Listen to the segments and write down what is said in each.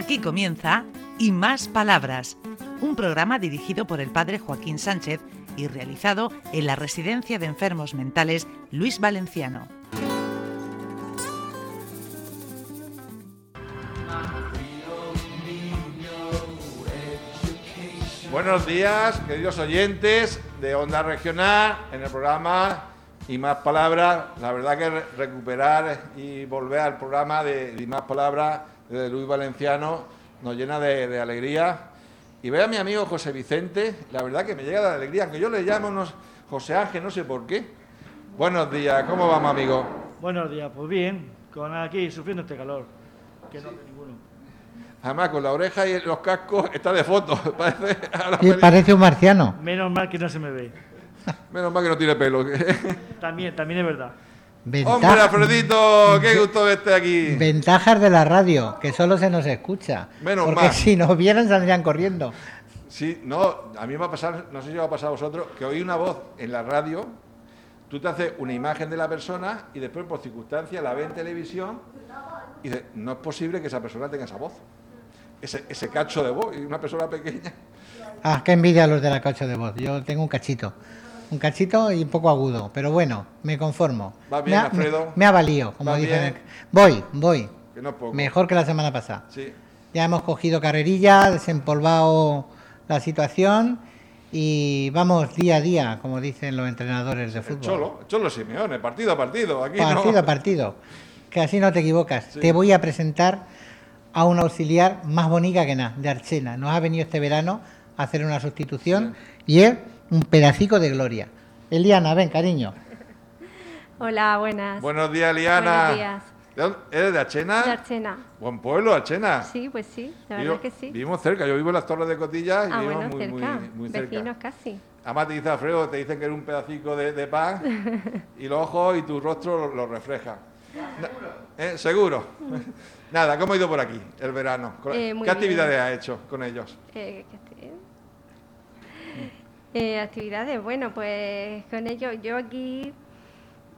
Aquí comienza Y Más Palabras, un programa dirigido por el padre Joaquín Sánchez y realizado en la Residencia de Enfermos Mentales Luis Valenciano. Buenos días, queridos oyentes de Onda Regional, en el programa Y Más Palabras. La verdad que recuperar y volver al programa de Y Más Palabras de Luis Valenciano nos llena de, alegría. Y ve a mi amigo José Vicente, la verdad que me llega de alegría, aunque yo le llamo unos José Ángel, no sé por qué. Buenos días, ¿cómo vamos, amigo? Buenos días, pues bien, con aquí sufriendo este calor, que no ninguno. Además, con la oreja y los cascos está de foto. Parece, parece un marciano. Menos mal que no se me ve. Menos mal que no tiene pelo. también, también es verdad. Hombre, Alfredito, qué gusto verte aquí. Ventajas de la radio, que solo se nos escucha. Menos porque si nos vieran saldrían corriendo. Sí, no, a mí me va a pasar, no sé si va a pasar a vosotros, que oí una voz en la radio, tú te haces una imagen de la persona y después por circunstancias la ves en televisión y dices, no es posible que esa persona tenga esa voz ese, cacho de voz y una persona pequeña. Ah, qué envidia los de la cacho de voz. Yo tengo un cachito. Un cachito y un poco agudo, pero bueno, me conformo. Va bien, me ha, Alfredo. Me, ha valido, como dicen. Voy, voy. Que no poco. Mejor que la semana pasada. Sí. Ya hemos cogido carrerilla, desempolvado la situación y vamos día a día, como dicen los entrenadores de fútbol. cholo, cholo Simeone, partido a partido. Aquí partido a partido. Que así no te equivocas. Te voy a presentar a una auxiliar más bonita que nada, de Archena. Nos ha venido este verano a hacer una sustitución y es un pedacico de gloria. Eliana, ven, cariño. Hola, buenas. Buenos días, Eliana. Buenos días. ¿Eres de Archena? De Archena. Buen pueblo, Archena. Sí, pues sí, la verdad que sí. Vivimos cerca, yo vivo en las Torres de Cotillas y ah, vivimos bueno, muy, cerca. muy, muy, cerca. Vecinos casi. Además te dice Alfredo, te dicen que eres un pedacico de, pan y los ojos y tu rostro lo, refleja. ¿Eh? ¿Seguro? Nada, ¿cómo ha ido por aquí el verano? Eh, ¿Qué actividades ha hecho con ellos? Eh, eh, actividades, bueno, pues con ellos yo aquí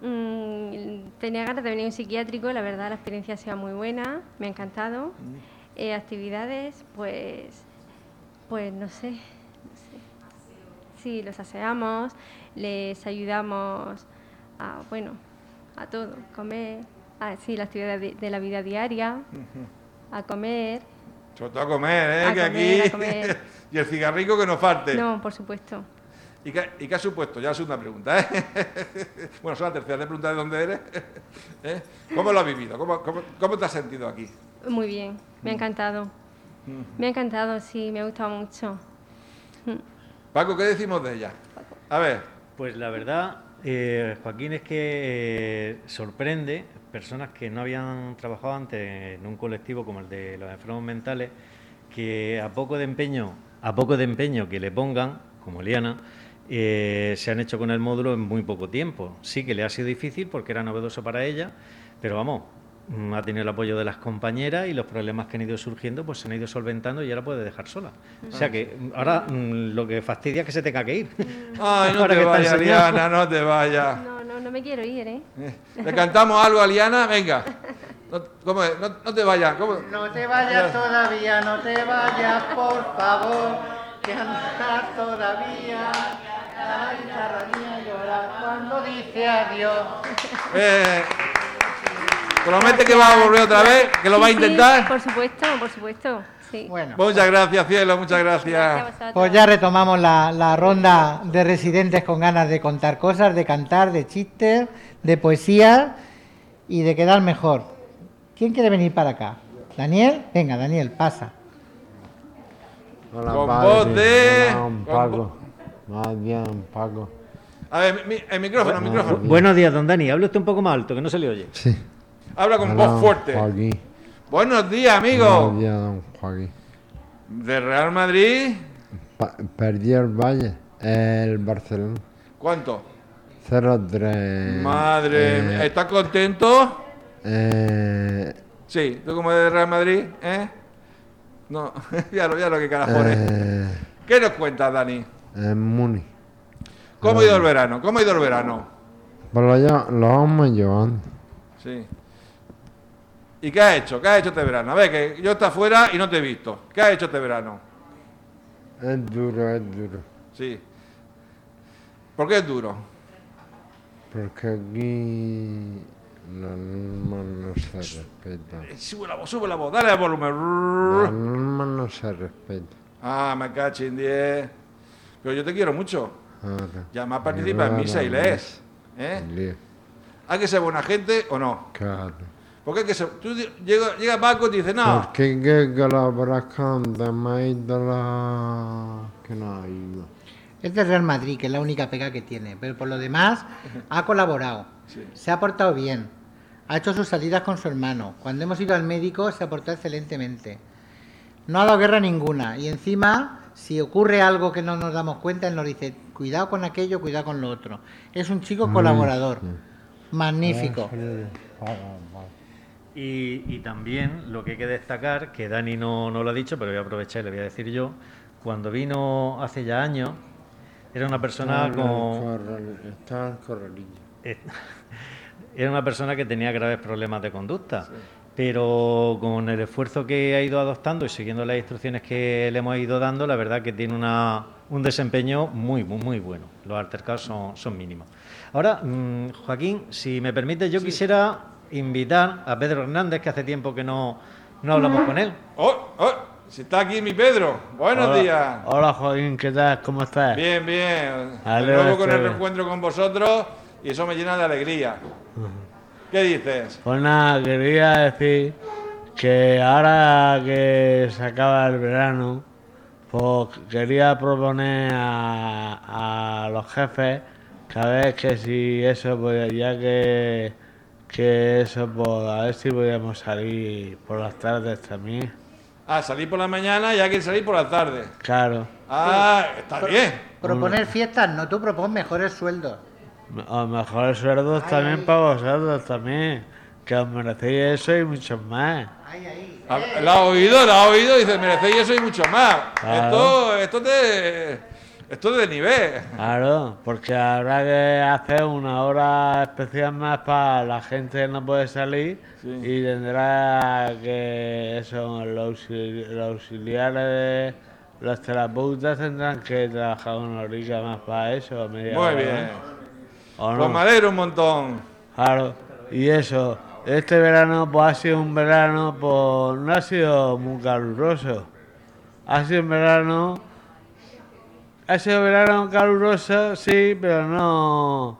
mm, tenía ganas de venir a un psiquiátrico, la verdad la experiencia ha sido muy buena, me ha encantado. Mm. actividades, pues, pues no sé, no sé. Sí, los aseamos, les ayudamos a, bueno, a todo, comer, sí, la actividad de, la vida diaria, a comer. Sobre todo a comer, ¿eh? que aquí... y el cigarrico que no falte. No, por supuesto. ¿Y qué, ¿Y qué, ha supuesto? Ya es una pregunta, ¿eh? bueno, son la tercera, te pregunta de dónde eres. ¿Eh? ¿Cómo lo has vivido? ¿Cómo, cómo, te has sentido aquí? Muy bien, me ha encantado. Mm. Me ha encantado, sí, me ha gustado mucho. Mm. Paco, ¿qué decimos de ella? A ver. Pues la verdad, eh, Joaquín, es que sorprende personas que no habían trabajado antes en un colectivo como el de los enfermos mentales, que a poco de empeño, a poco de empeño que le pongan, como Liana, eh, se han hecho con el módulo en muy poco tiempo. Sí que le ha sido difícil porque era novedoso para ella, pero vamos, mm, ha tenido el apoyo de las compañeras y los problemas que han ido surgiendo pues se han ido solventando y ahora puede dejar sola. O sea que mm, ahora mm, lo que fastidia es que se tenga que ir. Ay, no te vayas, Liana, no te vayas no me quiero ir, ¿eh? ¿eh? ¿Le cantamos algo a Liana? Venga. No, ¿Cómo es? No, no, te vayas. ¿Cómo? No te vayas todavía, no te vayas, por favor. Que andas todavía. La guitarra mía llora cuando dice adiós. Eh, ¿Promete que va a volver otra vez? ¿Que lo va a intentar? por supuesto, por supuesto. Bueno. Muchas gracias, cielo, muchas gracias. Pues ya retomamos la, ronda de residentes con ganas de contar cosas, de cantar, de chistes, de poesía y de quedar mejor. ¿Quién quiere venir para acá? ¿Daniel? Venga, Daniel, pasa. Hola, con voz de... Paco. Más bien, Paco. A ver, el micrófono, el micrófono. Buenos días, don Dani. Hable usted un poco más alto, que no se le oye. Sí. Habla con voz fuerte. Buenos días, amigo. Buenos días, don Joaquín. ¿De Real Madrid? perdí el Valle, el Barcelona. ¿Cuánto? 0-3. Madre eh, ¿estás contento? Eh, sí, tú como de Real Madrid, ¿eh? No, ya lo, ya lo que carajones. Eh, ¿Qué nos cuentas, Dani? En Muni. ¿Cómo ha ido el verano? ¿Cómo ha ido el verano? Pues lo, lo vamos llevando. Sí. ¿Y qué has hecho? ¿Qué has hecho este verano? A ver, que yo estoy afuera y no te he visto. ¿Qué has hecho este verano? Es duro, es duro. Sí. ¿Por qué es duro? Porque aquí la norma no se respeta. Eh, Sube la voz, sube la voz, dale al La volumen. norma no se respeta. Ah, me cacho en 10. Pero yo te quiero mucho. Ahora. Ya más participa en misa y lees. ¿Eh? ¿Hay que ser buena gente o no? Claro. Porque hay que ser. Tú llega, llega Paco y te dice, no. Porque colaborar con demás ídolos que no hay. ¿no? Es del Real Madrid, que es la única pega que tiene, pero por lo demás ha colaborado, se ha portado bien, ha hecho sus salidas con su hermano. Cuando hemos ido al médico se ha portado excelentemente. No ha dado guerra ninguna y encima, si ocurre algo que no nos damos cuenta, él nos dice, cuidado con aquello, cuidado con lo otro. Es un chico colaborador, magnífico. Y, y también lo que hay que destacar, que Dani no, no lo ha dicho, pero voy a aprovechar y le voy a decir yo, cuando vino hace ya años, era una persona con... En Corralillo. Eh, Era una persona que tenía graves problemas de conducta, pero con el esfuerzo que ha ido adoptando y siguiendo las instrucciones que le hemos ido dando, la verdad que tiene una, un desempeño muy, muy, muy bueno. Los altercados son, son mínimos. Ahora, mm, Joaquín, si me permite, yo quisiera invitar a Pedro Hernández, que hace tiempo que no, no hablamos con él. ¡Oh! ¡Oh! Si está aquí mi Pedro. Buenos Hola. días. Hola Joaquín, ¿qué tal? ¿Cómo estás? Bien, bien. Nuevo con el reencuentro con vosotros y eso me llena de alegría. ¿Qué dices? Pues nada, quería decir que ahora que se acaba el verano, pues quería proponer a, a los jefes que a ver que si eso, pues ya que, que eso, pues a ver si podíamos salir por las tardes también. Ah, salir por la mañana y hay que salir por la tarde. Claro, Ah, está bien. Proponer fiestas, no, tú propon mejores sueldos. O mejores sueldos también para vosotros también, que os merecéis eso y mucho más. Ahí. Ah, La ha oído, la ha oído y dice, merecéis eso y mucho más. Claro. Esto, esto es de, esto es de nivel. Claro, porque habrá que hacer una hora especial más para la gente que no puede salir Sí. y tendrá que eso, los, los auxiliares de los terapeutas tendrán que trabajar una horita más para eso. media Muy hora, bien. ¿O Pues no? alegro un montón. Claro, y eso, este verano pues ha sido un verano, pues no ha sido muy caluroso. Ha sido un verano, ha sido verano caluroso, sí, pero no,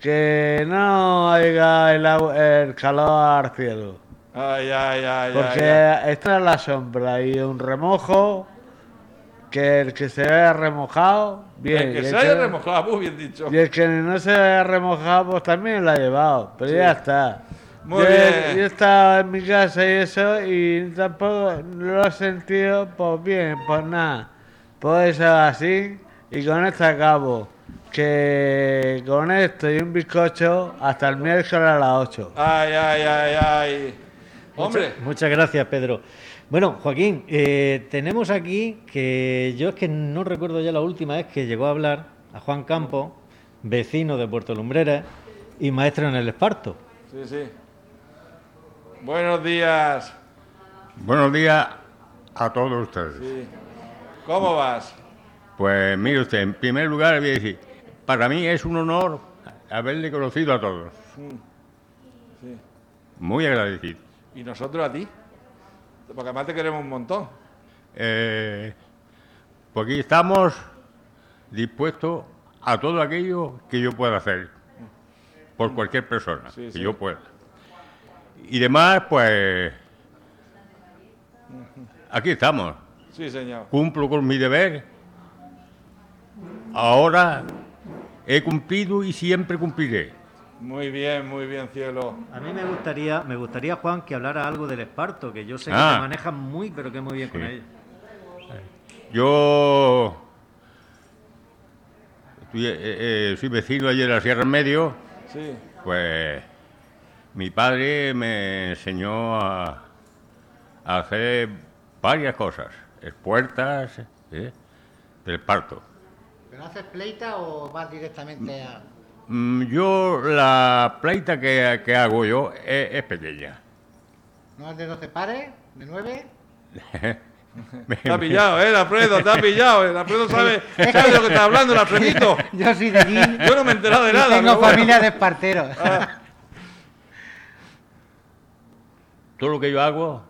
que no haya el, agua- el calor al cielo. Ay, ay, ay, Porque está en la sombra y un remojo, que el que se haya remojado, bien. El que y se el haya que- remojado, muy bien dicho. y el que no se haya remojado, pues también lo ha llevado. Pero ya está. Muy yo, bien. yo he estado en mi casa y eso, y tampoco lo he sentido, pues bien, pues nada. Pues eso así, y con esto acabo. Que con esto y un bizcocho, hasta el miércoles a las 8. Ay, ay, ay, ay. Hombre, Muchas, muchas gracias, Pedro. Bueno, Joaquín, eh, tenemos aquí que yo es que no recuerdo ya la última vez que llegó a hablar a Juan Campo, vecino de Puerto Lumbreras y maestro en el Esparto. sí, sí. Buenos días. Buenos días a todos ustedes. Sí. ¿Cómo vas? Pues mire usted, en primer lugar le voy a decir, para mí es un honor haberle conocido a todos. Sí. Muy agradecido. ¿Y nosotros a ti? Porque además te queremos un montón. Eh, aquí estamos dispuestos a todo aquello que yo pueda hacer por cualquier persona Sí, que sí. yo pueda. Y demás, pues aquí estamos. Sí, señor. Cumplo con mi deber. Ahora he cumplido y siempre cumpliré. Muy bien, muy bien, cielo. A mí me gustaría, me gustaría Juan que hablara algo del Esparto, que yo sé que Ah. te manejas muy, pero que muy bien con ello. Yo estoy, eh, eh, soy vecino allí de la Sierra en Medio, Sí. pues mi padre me enseñó a, a hacer varias cosas, puertas ¿eh? del parto. ¿Pero haces pleita o vas directamente a.? Mm, Yo la pleita que, que hago yo es, es pequeña. ¿No es de 12 pares? ¿De 9? Te ha pillado, ¿eh? El Alfredo, te ha pillado. Alfredo sabe, sabe de lo que está hablando, el Alfredito. Yo soy de allí. Yo no me he enterado de nada. Tengo bueno. familia de esparteros. Ah, Todo lo que yo hago,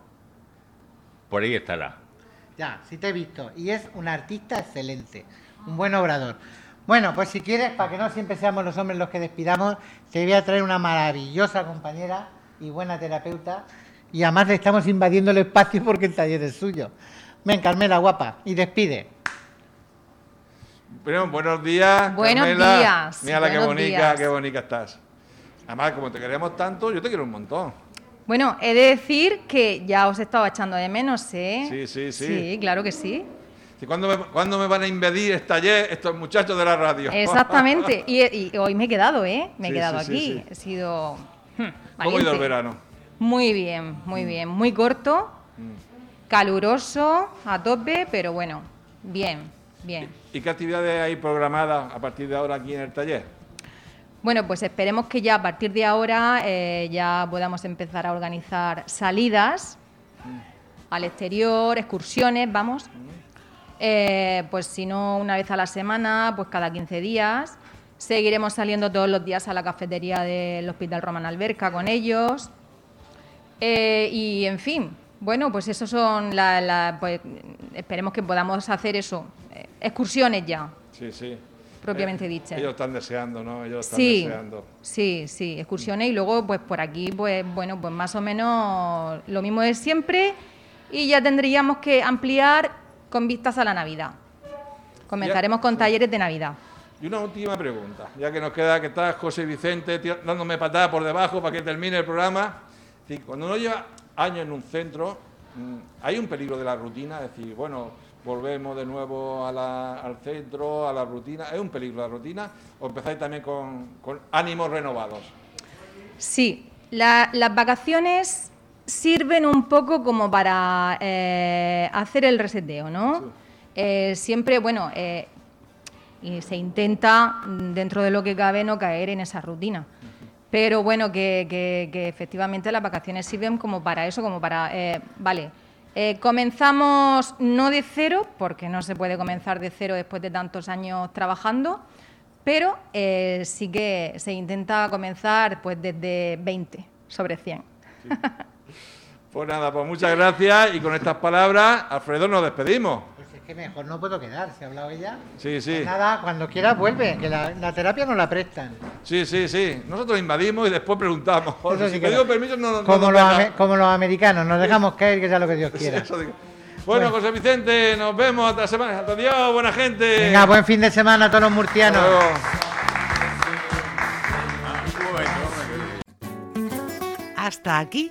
por ahí estará. Ya, sí te he visto. Y es un artista excelente, un buen obrador. Bueno, pues si quieres, para que no siempre seamos los hombres los que despidamos, te voy a traer una maravillosa compañera y buena terapeuta. Y además le estamos invadiendo el espacio porque el taller es suyo. Ven, Carmela, guapa, y despide. Bueno, buenos días. Buenos Carmela. días, Mírala qué buenos bonita, días. qué bonita estás. Además, como te queremos tanto, yo te quiero un montón. Bueno, he de decir que ya os estaba echando de menos, ¿eh? Sí, sí, sí. Sí, claro que sí. ¿Y ¿Cuándo me, cuándo me van a invadir taller estos muchachos de la radio? Exactamente. Y, y hoy me he quedado, ¿eh? Me he Sí, quedado sí, aquí. sí. He sido. hmm, ¿Cómo ha ido el verano? Muy bien, muy Mm. bien. Muy corto, caluroso, a tope, pero bueno, bien, bien. ¿Y qué actividades hay programadas a partir de ahora aquí en el taller? Bueno, pues esperemos que ya a partir de ahora eh, ya podamos empezar a organizar salidas al exterior, excursiones, vamos. Eh, pues si no una vez a la semana, pues cada 15 días. Seguiremos saliendo todos los días a la cafetería del Hospital Román Alberca con ellos. Eh, y en fin, bueno, pues eso son la, la- pues, esperemos que podamos hacer eso, eh, excursiones ya, Sí, sí. propiamente Eh, dichas. Ellos están deseando, ¿no? Ellos están Sí, deseando. sí, sí, excursiones y luego pues por aquí pues bueno, pues más o menos lo mismo de siempre y ya tendríamos que ampliar con vistas a la Navidad. Comenzaremos con talleres de Navidad. Y una última pregunta, ya que nos queda que está José Vicente dándome patada por debajo para que termine el programa. Decir, cuando uno lleva años en un centro, mm, hay un peligro de la rutina, es decir, bueno, volvemos de nuevo a la- al centro, a la rutina. ¿Es un peligro la rutina o empezáis también con, con ánimos renovados? Sí, la- las vacaciones sirven un poco como para eh, hacer el reseteo, ¿no? Eh, siempre, bueno, eh, y se intenta, mm, dentro de lo que cabe, no caer en esa rutina. Pero bueno, que, que- que efectivamente las vacaciones sirven como para eso, como para, eh, vale, comenzamos no de cero, porque no se puede comenzar de cero después de tantos años trabajando, pero eh, sí que se intenta comenzar pues desde 20 sobre 100. Pues nada, pues muchas gracias y con estas palabras, Alfredo, nos despedimos. Pues es que mejor no puedo quedar, ¿se ha hablado ella? Sí, sí. Pues nada, cuando quieras vuelve, que la, la terapia nos la prestan. Sí, sí, sí. Nosotros invadimos y después preguntamos. Eso sí si que pedimos no. permiso, no, no como, nos los como los americanos, nos dejamos caer que sea lo que Dios quiera. Bueno, José Vicente, nos vemos hasta la semana. Hasta Adiós, buena gente. Venga, buen fin de semana a todos los murcianos. Hasta luego. Hasta aquí